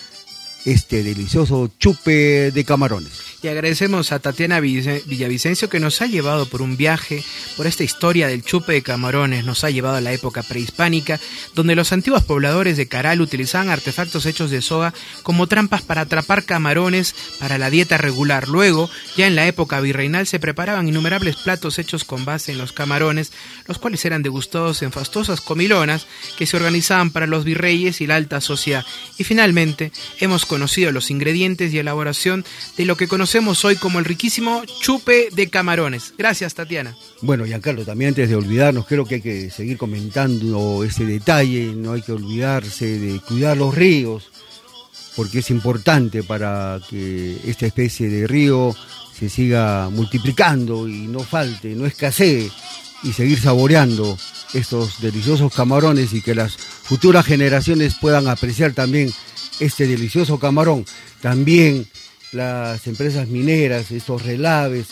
este delicioso chupe de camarones. Y agradecemos a Tatiana Villavicencio que nos ha llevado por un viaje, por esta historia del chupe de camarones, nos ha llevado a la época prehispánica, donde los antiguos pobladores de Caral utilizaban artefactos hechos de soga como trampas para atrapar camarones para la dieta regular. Luego, ya en la época virreinal, se preparaban innumerables platos hechos con base en los camarones, los cuales eran degustados en fastosas comilonas que se organizaban para los virreyes y la alta sociedad. Y finalmente, hemos conocido los ingredientes y elaboración de lo que conocemos hoy como el riquísimo chupe de camarones. Gracias, Tatiana. Bueno, Giancarlo, también antes de olvidarnos, creo que hay que seguir comentando ese detalle, no hay que olvidarse de cuidar los ríos, porque es importante para que esta especie de río se siga multiplicando y no falte, no escasee, y seguir saboreando estos deliciosos camarones y que las futuras generaciones puedan apreciar también este delicioso camarón. También las empresas mineras, estos relaves,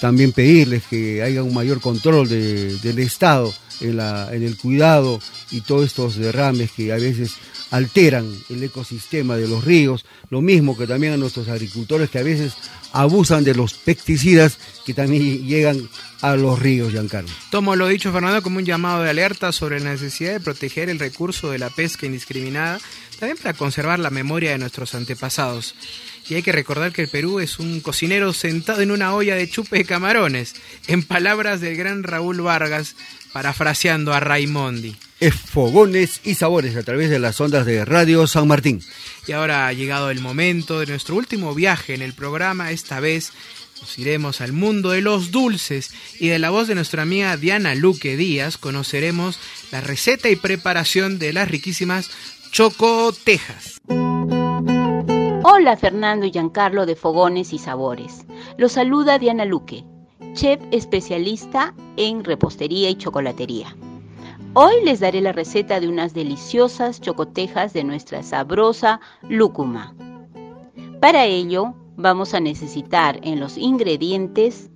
también pedirles que haya un mayor control del Estado en, la, en el cuidado y todos estos derrames que a veces alteran el ecosistema de los ríos, lo mismo que también a nuestros agricultores que a veces abusan de los pesticidas que también llegan a los ríos, Giancarlo. Tomo lo dicho, Fernando, como un llamado de alerta sobre la necesidad de proteger el recurso de la pesca indiscriminada, también para conservar la memoria de nuestros antepasados. Y hay que recordar que el Perú es un cocinero sentado en una olla de chupe de camarones, en palabras del gran Raúl Vargas, parafraseando a Raimondi. Es fogones y sabores a través de las ondas de Radio San Martín. Y ahora ha llegado el momento de nuestro último viaje en el programa, esta vez nos iremos al mundo de los dulces y de la voz de nuestra amiga Diana Luque Díaz conoceremos la receta y preparación de las riquísimas chocotejas. Hola Fernando y Giancarlo de Fogones y Sabores. Los saluda Diana Luque, chef especialista en repostería y chocolatería. Hoy les daré la receta de unas deliciosas chocotejas de nuestra sabrosa lúcuma. Para ello vamos a necesitar en los ingredientes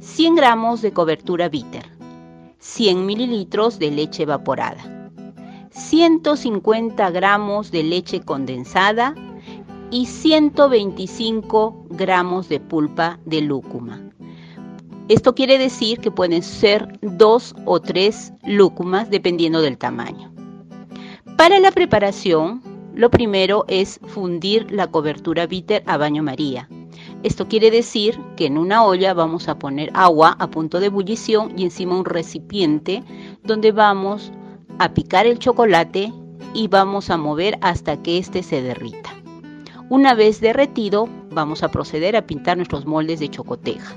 100 gramos de cobertura bitter, 100 mililitros de leche evaporada, 150 gramos de leche condensada y 125 gramos de pulpa de lúcuma. Esto quiere decir que pueden ser dos o tres lúcumas dependiendo del tamaño. Para la preparación, lo primero es fundir la cobertura bitter a baño María. Esto quiere decir que en una olla vamos a poner agua a punto de ebullición y encima un recipiente donde vamos a picar el chocolate y vamos a mover hasta que éste se derrita. Una vez derretido, vamos a proceder a pintar nuestros moldes de chocoteja.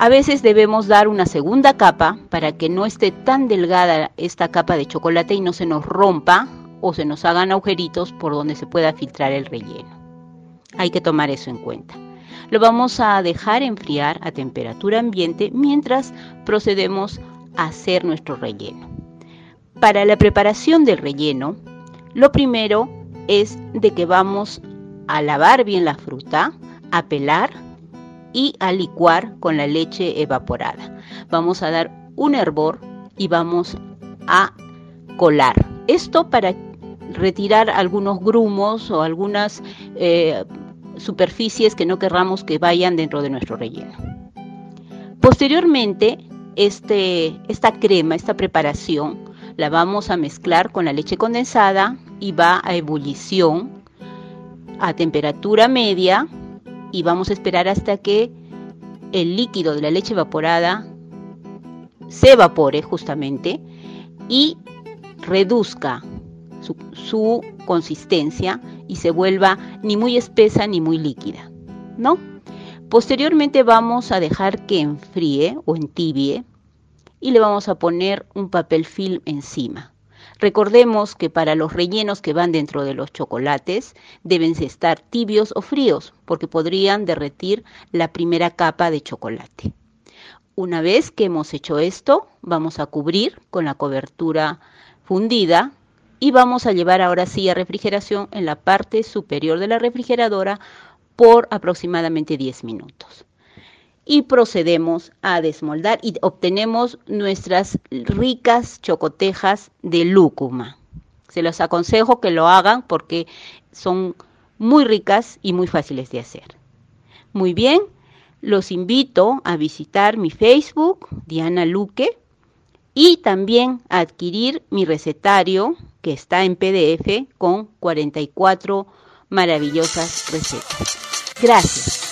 A veces debemos dar una segunda capa para que no esté tan delgada esta capa de chocolate y no se nos rompa o se nos hagan agujeritos por donde se pueda filtrar el relleno. Hay que tomar eso en cuenta. Lo vamos a dejar enfriar a temperatura ambiente mientras procedemos a hacer nuestro relleno. Para la preparación del relleno, lo primero es de que vamos a lavar bien la fruta, a pelar y a licuar con la leche evaporada. Vamos a dar un hervor y vamos a colar. Esto para retirar algunos grumos o algunas eh, superficies que no querramos que vayan dentro de nuestro relleno. Posteriormente, este, esta crema, esta preparación, la vamos a mezclar con la leche condensada y va a ebullición a temperatura media y vamos a esperar hasta que el líquido de la leche evaporada se evapore justamente y reduzca su, consistencia y se vuelva ni muy espesa ni muy líquida, ¿no? Posteriormente vamos a dejar que enfríe o entibie y le vamos a poner un papel film encima. Recordemos que para los rellenos que van dentro de los chocolates deben estar tibios o fríos porque podrían derretir la primera capa de chocolate. Una vez que hemos hecho esto, vamos a cubrir con la cobertura fundida y vamos a llevar ahora sí a refrigeración en la parte superior de la refrigeradora por aproximadamente 10 minutos y procedemos a desmoldar y obtenemos nuestras ricas chocotejas de lúcuma. Se los aconsejo que lo hagan porque son muy ricas y muy fáciles de hacer. Muy bien, los invito a visitar mi Facebook, Diana Luque, y también a adquirir mi recetario que está en PDF con 44 maravillosas recetas. Gracias.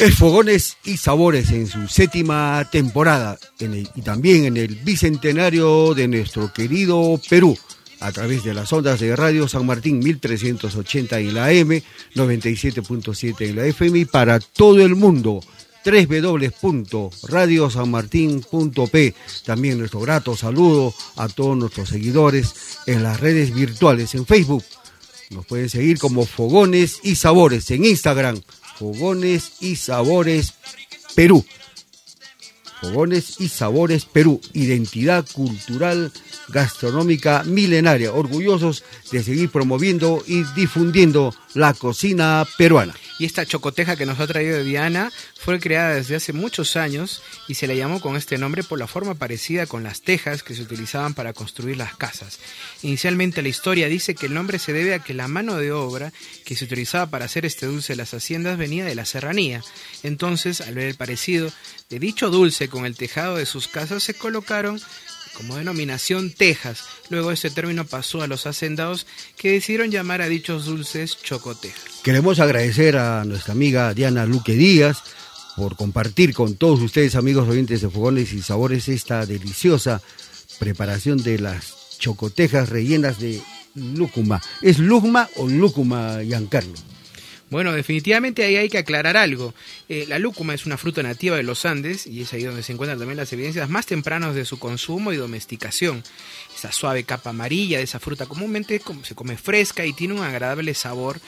Es Fogones y Sabores en su séptima temporada y también en el bicentenario de nuestro querido Perú a través de las ondas de Radio San Martín 1380 en la M, 97.7 en la FM y para todo el mundo www.radiosanmartin.p. También nuestro grato saludo a todos nuestros seguidores en las redes virtuales en Facebook. Nos pueden seguir como Fogones y Sabores en Instagram Fogones y Sabores Perú. Fogones y Sabores Perú, identidad cultural gastronómica milenaria, orgullosos de seguir promoviendo y difundiendo la cocina peruana. Y esta chocoteja que nos ha traído Diana fue creada desde hace muchos años y se le llamó con este nombre por la forma parecida con las tejas que se utilizaban para construir las casas. Inicialmente la historia dice que el nombre se debe a que la mano de obra que se utilizaba para hacer este dulce de las haciendas venía de la serranía. Entonces, al ver el parecido de dicho dulce con el tejado de sus casas, se colocaron como denominación Tejas. Luego este término pasó a los hacendados que decidieron llamar a dichos dulces chocotejas. Queremos agradecer a nuestra amiga Diana Luque Díaz por compartir con todos ustedes, amigos oyentes de Fogones y Sabores, esta deliciosa preparación de las chocotejas rellenas de lúcuma. ¿Es lúcuma o lúcuma, Giancarlo? Bueno, definitivamente ahí hay que aclarar algo. Eh, la lúcuma es una fruta nativa de los Andes y es ahí donde se encuentran también las evidencias más tempranas de su consumo y domesticación. Esa suave capa amarilla de esa fruta comúnmente se come fresca y tiene un agradable sabor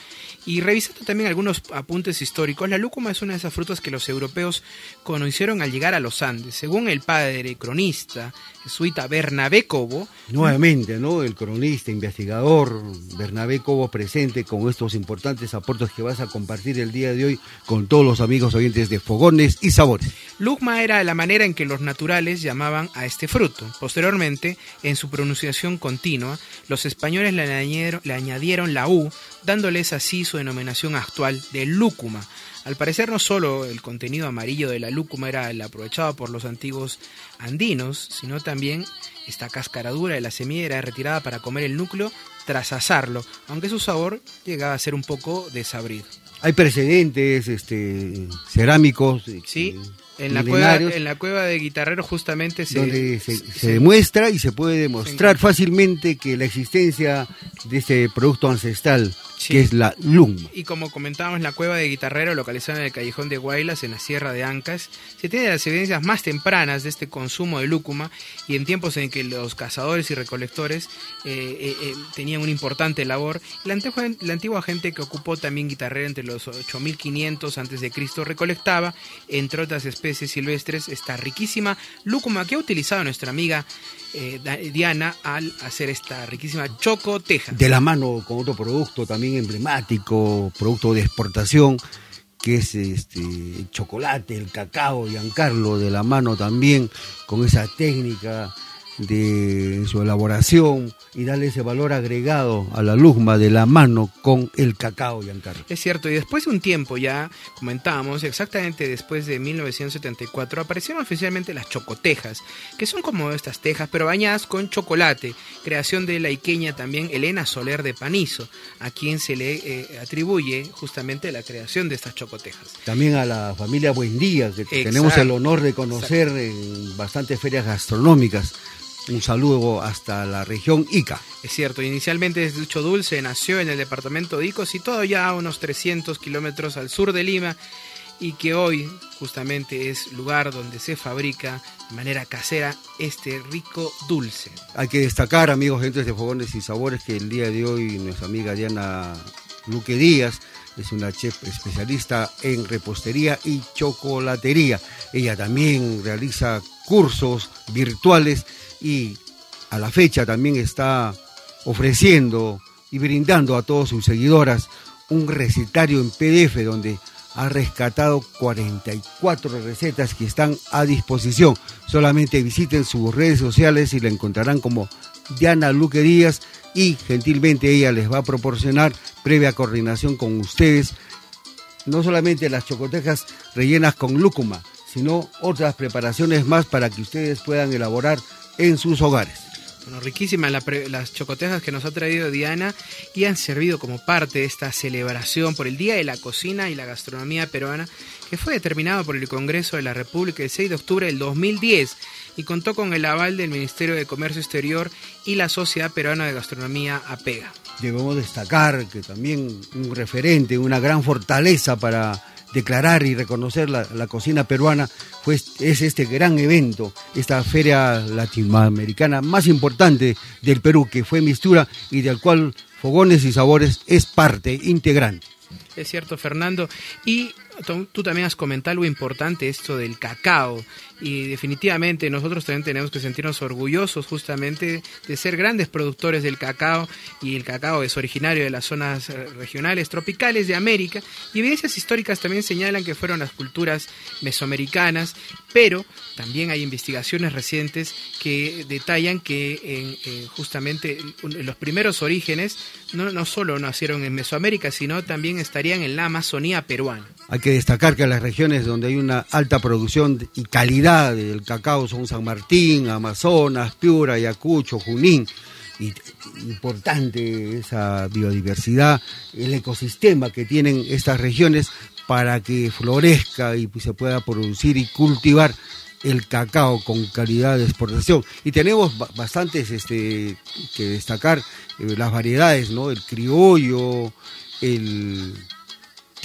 Y revisando también algunos apuntes históricos, la lúcuma es una de esas frutas que los europeos conocieron al llegar a los Andes. Según el padre cronista jesuita Bernabé Cobo. Nuevamente, ¿no? El cronista, investigador Bernabé Cobo presente con estos importantes aportes que vas a compartir el día de hoy con todos los amigos oyentes de Fogones y Sabores. Lugma era la manera en que los naturales llamaban a este fruto. Posteriormente, en su pronunciación continua, los españoles le añadieron, le añadieron la U, dándoles así su denominación actual de lúcuma al parecer no solo el contenido amarillo de la lúcuma era el aprovechado por los antiguos andinos, sino también esta cáscara dura de la semilla era retirada para comer el núcleo tras asarlo, aunque su sabor llegaba a ser un poco desabrido. Hay precedentes este, cerámicos. Sí, en la, cueva, en la cueva de Guitarrero justamente se, se, demuestra y se puede demostrar fácilmente que la existencia de este producto ancestral que es la LUM. Y como comentábamos, la cueva de Guitarrero, localizada en el callejón de Guaylas, en la Sierra de Ancas, se tiene las evidencias más tempranas de este consumo de lúcuma y en tiempos en que los cazadores y recolectores eh, eh, eh, tenían una importante labor. La antigua, la antigua gente que ocupó también Guitarrero entre los 8500 a.C. recolectaba, entre otras especies silvestres, esta riquísima lúcuma que ha utilizado nuestra amiga eh, Diana al hacer esta riquísima chocoteja. De la mano con otro producto también emblemático, producto de exportación, que es este chocolate, el cacao, Giancarlo, de la mano también con esa técnica de su elaboración y darle ese valor agregado a la luzma de la mano con el cacao, Giancarlo. Es cierto, y después de un tiempo ya comentábamos, exactamente después de 1974, aparecieron oficialmente las chocotejas, que son como estas tejas, pero bañadas con chocolate, creación de la iqueña también Elena Soler de Panizo, a quien se le eh, atribuye justamente la creación de estas chocotejas. También a la familia Buendía, que tenemos el honor de conocer en bastantes ferias gastronómicas. Un saludo hasta la región Ica. Es cierto, inicialmente Ducho Dulce nació en el departamento de Ico, situado ya a unos 300 kilómetros al sur de Lima, y que hoy justamente es lugar donde se fabrica de manera casera este rico dulce. Hay que destacar, amigos, gentes de Fogones y Sabores, que el día de hoy nuestra amiga Diana Luque Díaz es una chef especialista en repostería y chocolatería. Ella también realiza cursos virtuales y a la fecha también está ofreciendo y brindando a todos sus seguidoras un recetario en PDF donde ha rescatado 44 recetas que están a disposición. Solamente visiten sus redes sociales y la encontrarán como Diana Luque Díaz y gentilmente ella les va a proporcionar previa coordinación con ustedes no solamente las chocotejas rellenas con lúcuma, sino otras preparaciones más para que ustedes puedan elaborar en sus hogares. Bueno, riquísimas las chocotejas que nos ha traído Diana y han servido como parte de esta celebración por el Día de la Cocina y la Gastronomía Peruana que fue determinado por el Congreso de la República el 6 de octubre del 2010 y contó con el aval del Ministerio de Comercio Exterior y la Sociedad Peruana de Gastronomía APEGA. Debemos destacar que también un referente, una gran fortaleza para declarar y reconocer la, cocina peruana pues, es este gran evento, esta feria latinoamericana más importante del Perú, que fue Mistura y del cual Fogones y Sabores es parte integrante. Es cierto, Fernando. Y tú también has comentado algo importante, esto del cacao. Y definitivamente nosotros también tenemos que sentirnos orgullosos justamente de ser grandes productores del cacao. Y el cacao es originario de las zonas eh, regionales tropicales de América. Y evidencias históricas también señalan que fueron las culturas mesoamericanas, pero también hay investigaciones recientes que detallan que en, justamente los primeros orígenes no, no solo nacieron en Mesoamérica, sino también estarían en la Amazonía peruana. Hay que destacar que las regiones donde hay una alta producción y calidad del cacao son San Martín, Amazonas, Piura, Ayacucho, Junín. Y importante esa biodiversidad, el ecosistema que tienen estas regiones para que florezca y se pueda producir y cultivar el cacao con calidad de exportación. Y tenemos bastantes este, que destacar eh, las variedades, ¿no? El criollo, el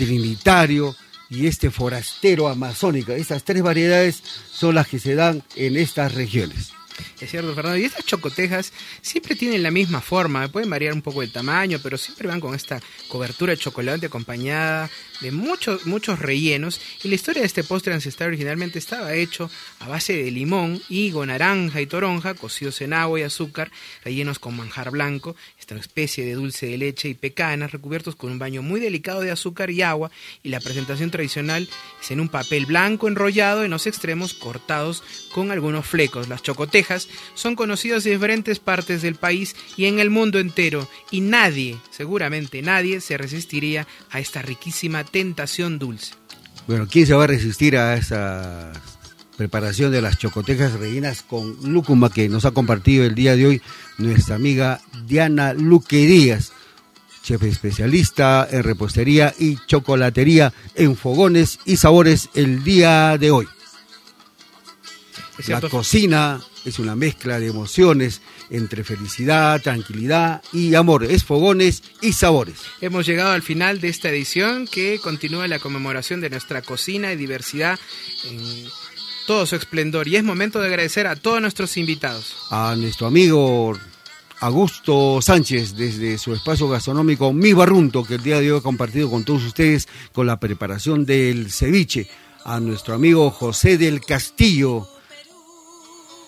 trinitario, y este forastero amazónico. Estas tres variedades son las que se dan en estas regiones. Es cierto, Fernando. Y estas chocotejas siempre tienen la misma forma, pueden variar un poco el tamaño, pero siempre van con esta cobertura de chocolate acompañada de muchos, muchos rellenos. Y la historia de este postre ancestral originalmente estaba hecho a base de limón, higo, naranja y toronja, cocidos en agua y azúcar, rellenos con manjar blanco, esta especie de dulce de leche y pecanas, recubiertos con un baño muy delicado de azúcar y agua. Y la presentación tradicional es en un papel blanco enrollado en los extremos cortados con algunos flecos. Las chocotejas son conocidas en diferentes partes del país y en el mundo entero. Y nadie, seguramente nadie, se resistiría a esta riquísima tentación dulce. Bueno, ¿quién se va a resistir a esa preparación de las chocotejas rellenas con lúcuma que nos ha compartido el día de hoy nuestra amiga Diana Luque Díaz, chef especialista en repostería y chocolatería en fogones y sabores el día de hoy? La cocina es una mezcla de emociones entre felicidad, tranquilidad y amor. Es fogones y sabores. Hemos llegado al final de esta edición que continúa la conmemoración de nuestra cocina y diversidad en todo su esplendor. Y es momento de agradecer a todos nuestros invitados. A nuestro amigo Augusto Sánchez desde su espacio gastronómico Mi Barrunto, que el día de hoy ha compartido con todos ustedes con la preparación del ceviche. A nuestro amigo José del Castillo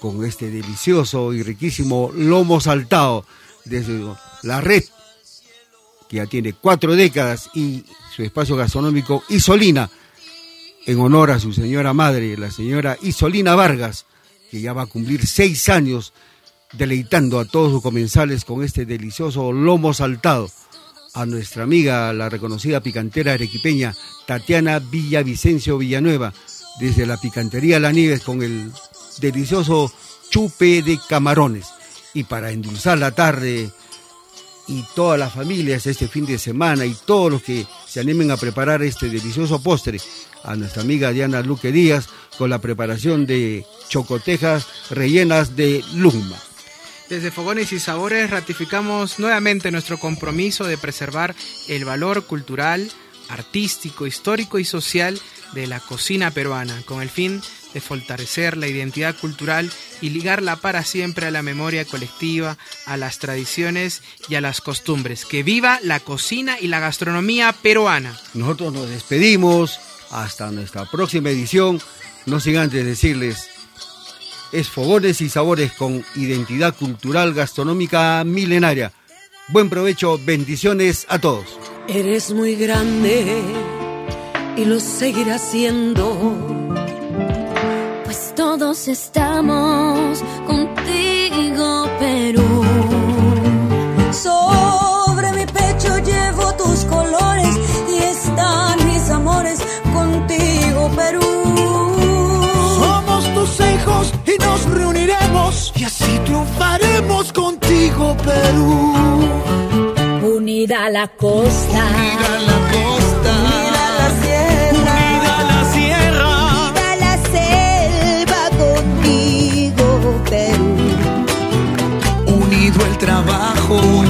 con este delicioso y riquísimo lomo saltado desde la red, que ya tiene cuatro décadas, y su espacio gastronómico Isolina, en honor a su señora madre, la señora Isolina Vargas, que ya va a cumplir seis años deleitando a todos sus comensales con este delicioso lomo saltado. A nuestra amiga, la reconocida picantera arequipeña Tatiana Villavicencio Villanueva, desde la picantería La Nieves con el delicioso chupe de camarones. Y para endulzar la tarde y todas las familias este fin de semana y todos los que se animen a preparar este delicioso postre, a nuestra amiga Diana Luque Díaz con la preparación de chocotejas rellenas de luma. Desde Fogones y Sabores ratificamos nuevamente nuestro compromiso de preservar el valor cultural, artístico, histórico y social de la cocina peruana, con el fin de fortalecer la identidad cultural y ligarla para siempre a la memoria colectiva, a las tradiciones y a las costumbres. Que viva la cocina y la gastronomía peruana. Nosotros nos despedimos hasta nuestra próxima edición. No sin antes decirles, es Fogones y Sabores con identidad cultural gastronómica milenaria. Buen provecho, bendiciones a todos. Eres muy grande y lo seguirás siendo todos estamos contigo, Perú. Sobre mi pecho llevo tus colores y están mis amores contigo, Perú. Somos tus hijos y nos reuniremos y así triunfaremos contigo, Perú. Unida la costa. Unida la costa unido